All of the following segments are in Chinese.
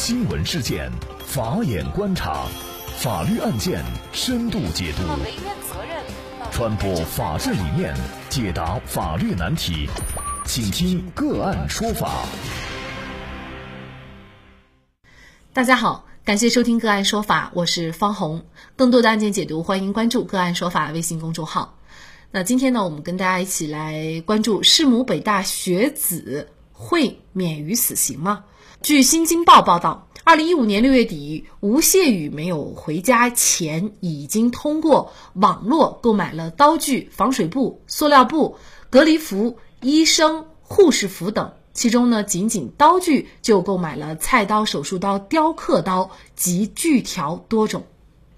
新闻事件，法眼观察，法律案件深度解读，传播法治理念，解答法律难题，请听个案说法。大家好，感谢收听个案说法，我是方红。更多的案件解读，欢迎关注个案说法微信公众号。那今天呢，我们跟大家一起来关注：弑母北大学子会免于死刑吗？据《新京报》报道，二零一五年六月底，吴谢宇没有回家前，已经通过网络购买了刀具、防水布、塑料布、隔离服、医生、护士服等。其中呢，仅仅刀具就购买了菜刀、手术刀、雕刻刀及锯条多种。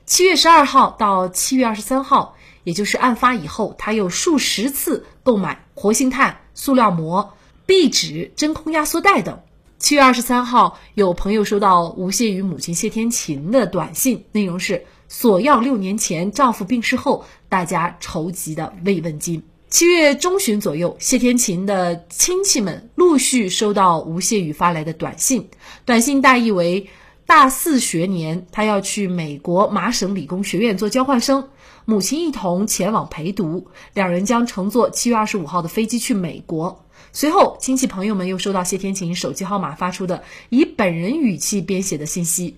七月十二号到七月二十三号，也就是案发以后，他又数十次购买活性炭、塑料膜、壁纸、真空压缩袋等。七月二十三号，有朋友收到吴谢宇母亲谢天琴的短信，内容是索要六年前丈夫病逝后大家筹集的慰问金。七月中旬左右，谢天琴的亲戚们陆续收到吴谢宇发来的短信，短信大意为：大四学年，他要去美国麻省理工学院做交换生，母亲一同前往陪读，两人将乘坐七月二十五号的飞机去美国。随后，亲戚朋友们又收到谢天琴手机号码发出的以本人语气编写的信息：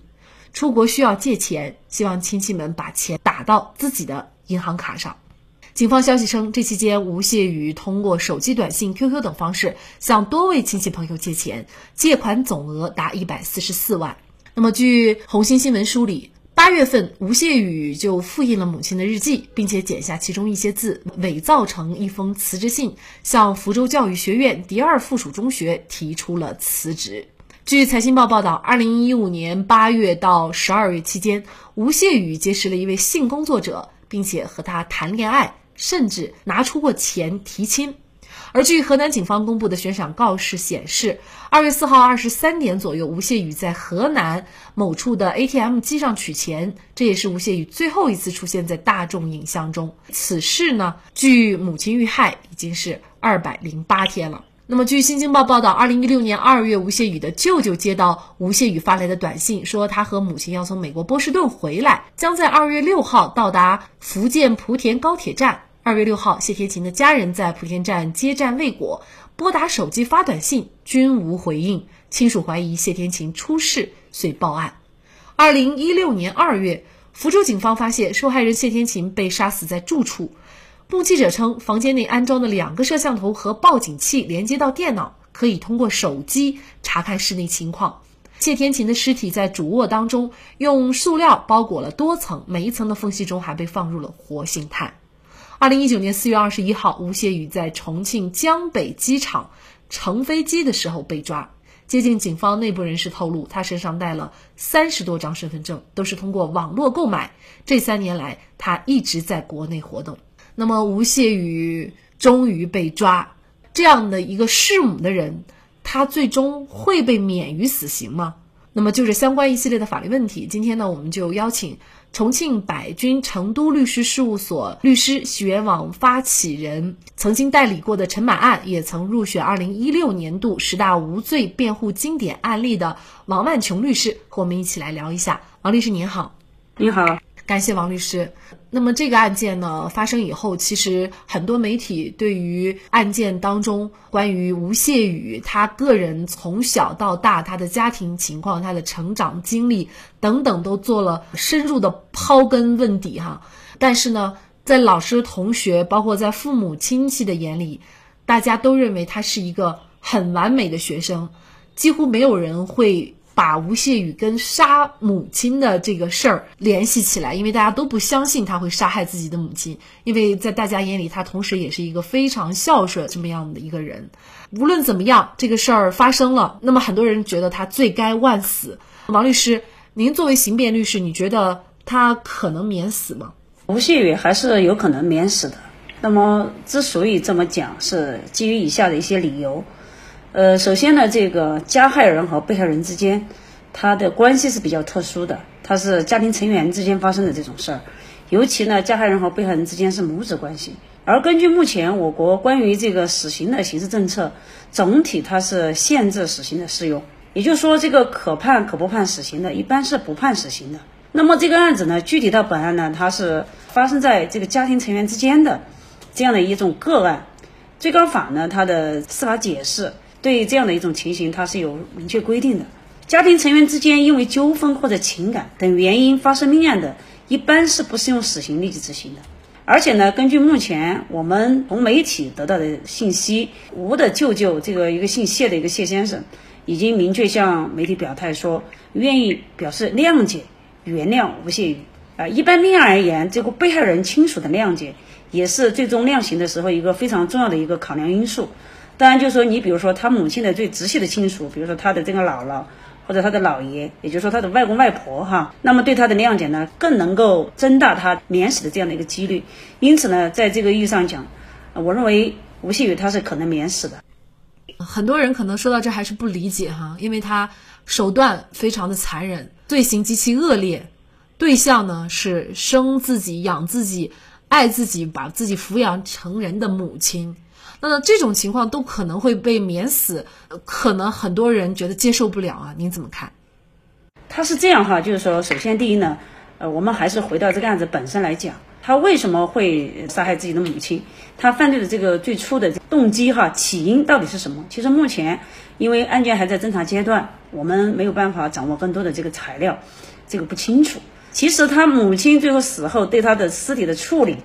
出国需要借钱，希望亲戚们把钱打到自己的银行卡上。警方消息称，这期间吴谢宇通过手机短信、QQ 等方式向多位亲戚朋友借钱，借款总额达一百四十四万。那么，据红星新闻梳理。八月份，吴谢宇就复印了母亲的日记，并且剪下其中一些字，伪造成一封辞职信，向福州教育学院第二附属中学提出了辞职。据财新报报道，二零一五年八月到十二月期间，吴谢宇结识了一位性工作者，并且和他谈恋爱，甚至拿出过钱提亲。而据河南警方公布的悬赏告示显示，二月四号二十三点左右，吴谢宇在河南某处的 ATM 机上取钱，这也是吴谢宇最后一次出现在大众影像中。此事呢，距母亲遇害已经是二百零八天了。那么，据新京报报道，二零一六年二月，吴谢宇的舅舅接到吴谢宇发来的短信，说他和母亲要从美国波士顿回来，将在二月六号到达福建莆田高铁站。二月六号，谢天琴的家人在莆田站接站未果，拨打手机发短信均无回应，亲属怀疑谢天琴出事，遂报案。二零一六年二月，福州警方发现受害人谢天琴被杀死在住处，目击者称房间内安装的两个摄像头和报警器连接到电脑，可以通过手机查看室内情况。谢天琴的尸体在主卧当中用塑料包裹了多层，每一层的缝隙中还被放入了活性炭。二零一九年四月二十一号，吴谢宇在重庆江北机场乘飞机的时候被抓。接近警方内部人士透露，他身上带了三十多张身份证，都是通过网络购买。这三年来，他一直在国内活动。那么，吴谢宇终于被抓，这样的一个弑母的人，他最终会被免于死刑吗？那么，就是相关一系列的法律问题，今天呢，我们就邀请。重庆百君成都律师事务所律师、学网发起人，曾经代理过的陈满案，也曾入选二零一六年度十大无罪辩护经典案例的王万琼律师，和我们一起来聊一下。王律师您好，您好。感谢王律师。那么这个案件呢发生以后，其实很多媒体对于案件当中关于吴谢宇他个人从小到大他的家庭情况、他的成长经历等等都做了深入的刨根问底哈。但是呢，在老师、同学，包括在父母亲戚的眼里，大家都认为他是一个很完美的学生，几乎没有人会。把吴谢宇跟杀母亲的这个事儿联系起来，因为大家都不相信他会杀害自己的母亲，因为在大家眼里，他同时也是一个非常孝顺这么样的一个人。无论怎么样，这个事儿发生了，那么很多人觉得他罪该万死。王律师，您作为刑辩律师，你觉得他可能免死吗？吴谢宇还是有可能免死的。那么之所以这么讲，是基于以下的一些理由。呃，首先呢，这个加害人和被害人之间，他的关系是比较特殊的，他是家庭成员之间发生的这种事儿，尤其呢，加害人和被害人之间是母子关系。而根据目前我国关于这个死刑的刑事政策，总体它是限制死刑的适用。也就是说，这个可判可不判死刑的，一般是不判死刑的。那么这个案子呢，具体到本案呢，它是发生在这个家庭成员之间的这样的一种个案。最高法呢，它的司法解释对这样的一种情形，它是有明确规定的。家庭成员之间因为纠纷或者情感等原因发生命案的，一般是不适用死刑立即执行的。而且呢，根据目前我们从媒体得到的信息，吴的舅舅这个一个姓谢的一个谢先生，已经明确向媒体表态说，愿意表示谅解、原谅吴谢宇。啊，一般命案而言，这个被害人亲属的谅解，也是最终量刑的时候一个非常重要的一个考量因素。当然，就是说你比如说他母亲的最直系的亲属，比如说他的这个姥姥。或者他的姥爷，也就是说他的外公外婆哈，那么对他的谅解呢，更能够增大他免死的这样的一个几率。因此呢，在这个意义上讲，我认为吴谢宇他是可能免死的。很多人可能说到这还是不理解哈，因为他手段非常的残忍，罪行极其恶劣，对象呢是生自己、养自己、爱自己、把自己抚养成人的母亲。那这种情况都可能会被免死，可能很多人觉得接受不了啊，您怎么看？他是这样哈，就是说，首先第一呢，呃，我们还是回到这个案子本身来讲，他为什么会杀害自己的母亲？他犯罪的这个最初的动机哈，起因到底是什么？其实目前因为案件还在侦查阶段，我们没有办法掌握更多的这个材料，这个不清楚。其实他母亲最后死后对他的尸体的处理。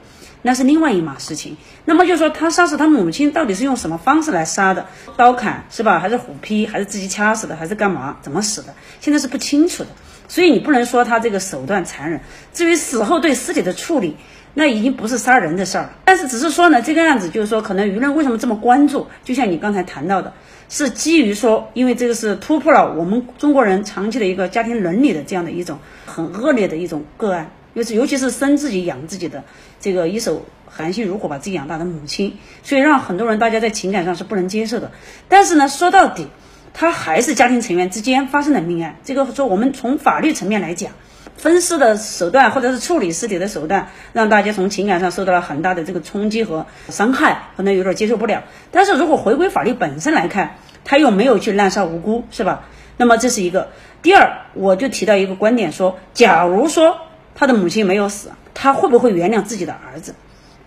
那是另外一码事情。那么就说他杀死他母亲到底是用什么方式来杀的？刀砍是吧？还是虎劈？还是自己掐死的？还是干嘛？怎么死的？现在是不清楚的。所以你不能说他这个手段残忍。至于死后对尸体的处理，那已经不是杀人的事儿了。但是只是说呢，这个案子就是说，可能舆论为什么这么关注？就像你刚才谈到的，是基于说，因为这个是突破了我们中国人长期的一个家庭伦理的这样的一种很恶劣的一种个案。尤其尤其是生自己养自己的这个一手含辛茹苦把自己养大的母亲，所以让很多人大家在情感上是不能接受的。但是呢，说到底，他还是家庭成员之间发生的命案。这个说我们从法律层面来讲，分尸的手段或者是处理尸体的手段，让大家从情感上受到了很大的这个冲击和伤害，可能有点接受不了。但是如果回归法律本身来看，他又没有去滥杀无辜，是吧？那么这是一个。第二，我就提到一个观点说，假如说。他的母亲没有死，他会不会原谅自己的儿子？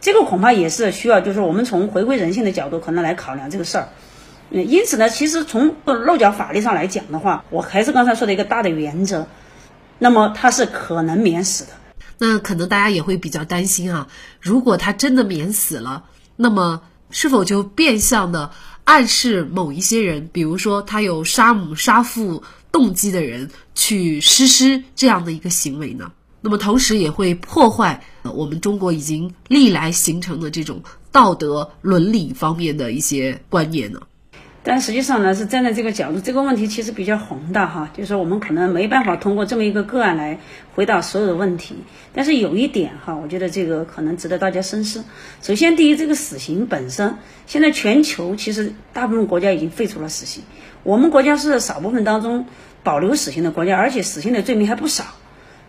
这个恐怕也是需要，就是我们从回归人性的角度可能来考量这个事儿。嗯，因此呢，其实从漏脚法律上来讲的话，我还是刚才说的一个大的原则，那么他是可能免死的。那可能大家也会比较担心啊，如果他真的免死了，那么是否就变相的暗示某一些人，比如说他有杀母杀父动机的人去实施这样的一个行为呢？那么同时也会破坏我们中国已经历来形成的这种道德伦理方面的一些观念呢。但实际上呢，是站在这个角度，这个问题其实比较宏大哈，就是说我们可能没办法通过这么一个个案来回答所有的问题。但是有一点哈，我觉得这个可能值得大家深思。首先，第一，这个死刑本身，现在全球其实大部分国家已经废除了死刑，我们国家是少部分当中保留死刑的国家，而且死刑的罪名还不少。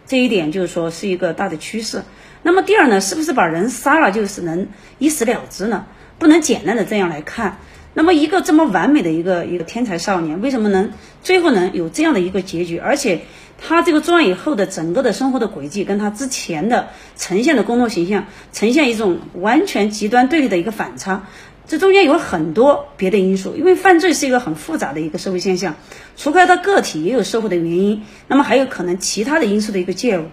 这一点就是说是一个大的趋势。那么第二呢，是不是把人杀了就是能一死了之呢？不能简单的这样来看。那么一个这么完美的一个一个天才少年，为什么能最后能有这样的一个结局？而且他这个作案以后的整个的生活的轨迹，跟他之前的呈现的工作形象，呈现一种完全极端对立的一个反差。这中间有很多别的因素，因为犯罪是一个很复杂的一个社会现象，除开他个体，也有社会的原因，那么还有可能其他的因素的一个介入，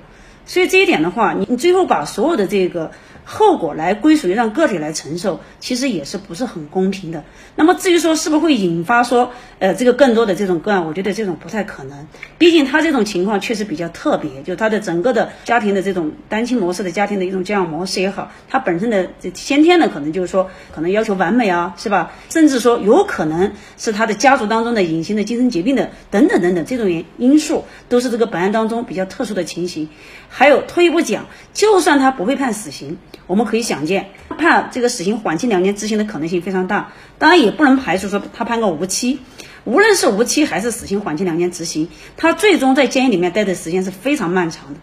所以这一点的话，你你最后把所有的这个。后果来归属于让个体来承受，其实也是不是很公平的。那么至于说是不是会引发说，呃，这个更多的这种个案，我觉得这种不太可能。毕竟他这种情况确实比较特别，就他的整个的家庭的这种单亲模式的家庭的一种教养模式也好，他本身的这先天的可能就是说可能要求完美啊，是吧？甚至说有可能是他的家族当中的隐形的精神疾病的等等等等这种因因素，都是这个本案当中比较特殊的情形。还有退一步讲，就算他不会判死刑。我们可以想见，判这个死刑缓期两年执行的可能性非常大。当然，也不能排除说他判个无期。无论是无期还是死刑缓期两年执行，他最终在监狱里面待的时间是非常漫长的，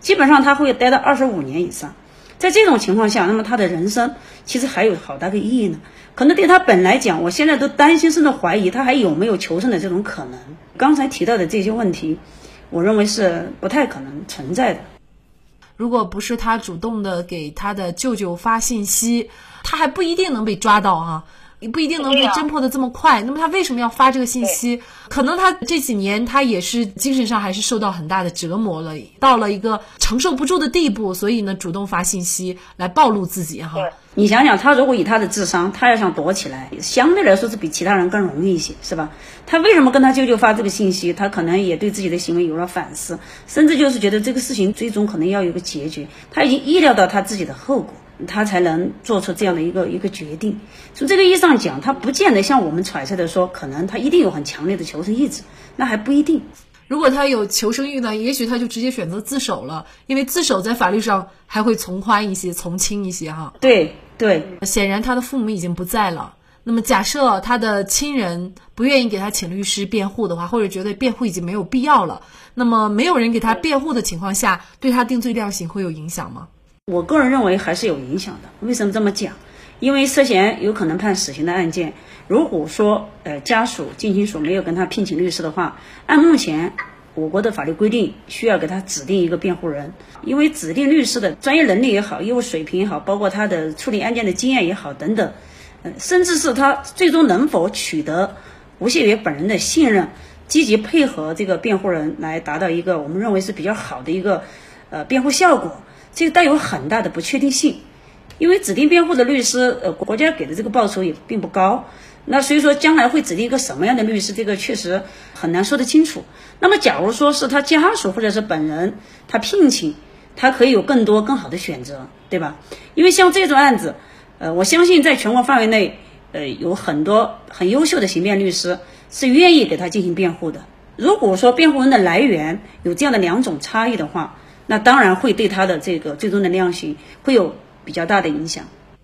基本上他会待到二十五年以上。在这种情况下，那么他的人生其实还有好大个意义呢。可能对他本来讲，我现在都担心甚至怀疑他还有没有求生的这种可能。刚才提到的这些问题，我认为是不太可能存在的。如果不是他主动的给他的舅舅发信息，他还不一定能被抓到啊。也不一定能被侦破的这么快。那么他为什么要发这个信息？可能他这几年他也是精神上还是受到很大的折磨了，到了一个承受不住的地步，所以呢主动发信息来暴露自己哈。你想想，他如果以他的智商，他要想躲起来，相对来说是比其他人更容易一些，是吧？他为什么跟他舅舅发这个信息？他可能也对自己的行为有了反思，甚至就是觉得这个事情最终可能要有个结局。他已经意料到他自己的后果。他才能做出这样的一个一个决定。从这个意义上讲，他不见得像我们揣测的说，可能他一定有很强烈的求生意志，那还不一定。如果他有求生欲呢，也许他就直接选择自首了，因为自首在法律上还会从宽一些、从轻一些哈。对对，显然他的父母已经不在了。那么假设他的亲人不愿意给他请律师辩护的话，或者觉得辩护已经没有必要了，那么没有人给他辩护的情况下，对他定罪量刑会有影响吗？我个人认为还是有影响的。为什么这么讲？因为涉嫌有可能判死刑的案件，如果说呃家属、近亲属没有跟他聘请律师的话，按目前我国的法律规定，需要给他指定一个辩护人。因为指定律师的专业能力也好，业务水平也好，包括他的处理案件的经验也好等等，呃，甚至是他最终能否取得吴谢宇本人的信任，积极配合这个辩护人来达到一个我们认为是比较好的一个呃辩护效果。这个带有很大的不确定性，因为指定辩护的律师，呃，国家给的这个报酬也并不高，那所以说将来会指定一个什么样的律师，这个确实很难说得清楚。那么，假如说是他家属或者是本人他聘请，他可以有更多更好的选择，对吧？因为像这种案子，呃，我相信在全国范围内，呃，有很多很优秀的刑辩律师是愿意给他进行辩护的。如果说辩护人的来源有这样的两种差异的话，那当然会对他的这个最终的量刑会有比较大的影响。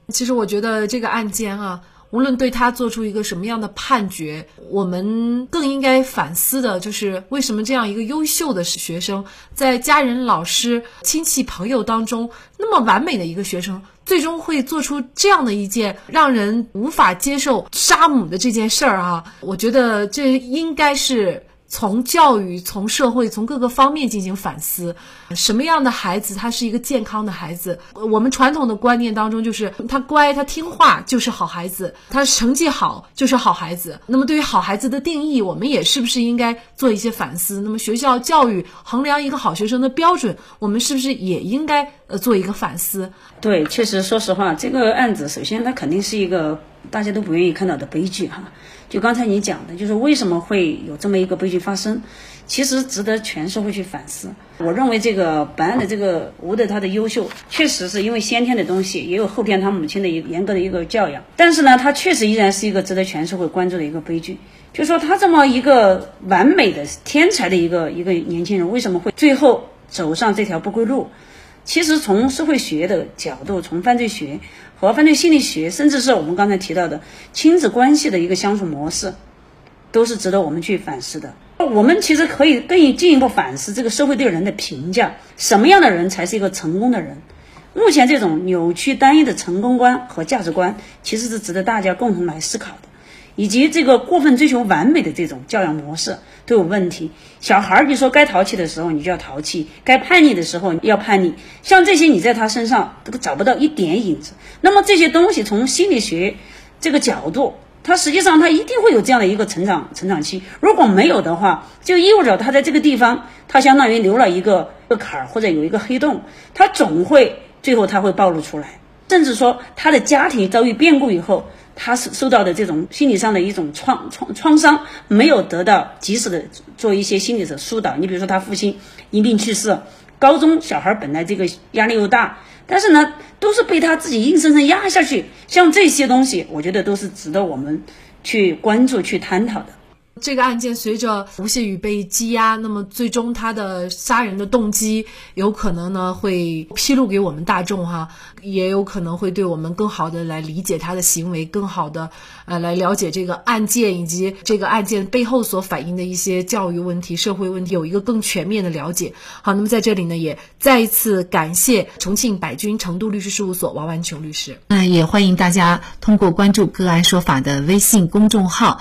其实我觉得这个案件啊，无论对他做出一个什么样的判决，我们更应该反思的就是为什么这样一个优秀的学生，在家人、老师、亲戚、朋友当中那么完美的一个学生，最终会做出这样的一件让人无法接受杀母的这件事儿啊！我觉得这应该是。从教育、从社会、从各个方面进行反思，什么样的孩子他是一个健康的孩子？我们传统的观念当中就是他乖、他听话就是好孩子，他成绩好就是好孩子。那么对于好孩子的定义，我们也是不是应该做一些反思？那么学校教育衡量一个好学生的标准，我们是不是也应该呃做一个反思？对，确实，说实话，这个案子首先它肯定是一个大家都不愿意看到的悲剧哈。就刚才你讲的，就是为什么会有这么一个悲剧发生，其实值得全社会去反思。我认为这个本案的这个吴的他的优秀，确实是因为先天的东西，也有后天他母亲的一严格的一个教养。但是呢，他确实依然是一个值得全社会关注的一个悲剧。就说他这么一个完美的天才的一个一个年轻人，为什么会最后走上这条不归路？其实从社会学的角度，从犯罪学和犯罪心理学，甚至是我们刚才提到的亲子关系的一个相处模式，都是值得我们去反思的。我们其实可以更进一步反思这个社会对人的评价，什么样的人才是一个成功的人？目前这种扭曲单一的成功观和价值观，其实是值得大家共同来思考的。以及这个过分追求完美的这种教养模式都有问题。小孩儿，你说该淘气的时候你就要淘气，该叛逆的时候要叛逆，像这些你在他身上都找不到一点影子。那么这些东西从心理学这个角度，他实际上他一定会有这样的一个成长成长期。如果没有的话，就意味着他在这个地方，他相当于留了一个个坎儿或者有一个黑洞，他总会最后他会暴露出来，甚至说他的家庭遭遇变故以后。他是受到的这种心理上的一种创创创伤，没有得到及时的做一些心理的疏导。你比如说，他父亲因病去世，高中小孩本来这个压力又大，但是呢，都是被他自己硬生生压下去。像这些东西，我觉得都是值得我们去关注、去探讨的。这个案件随着吴谢宇被羁押，那么最终他的杀人的动机有可能呢会披露给我们大众哈，也有可能会对我们更好的来理解他的行为，更好的呃来了解这个案件以及这个案件背后所反映的一些教育问题、社会问题，有一个更全面的了解。好，那么在这里呢，也再一次感谢重庆百君成都律师事务所王万琼律师。那也欢迎大家通过关注“个案说法”的微信公众号，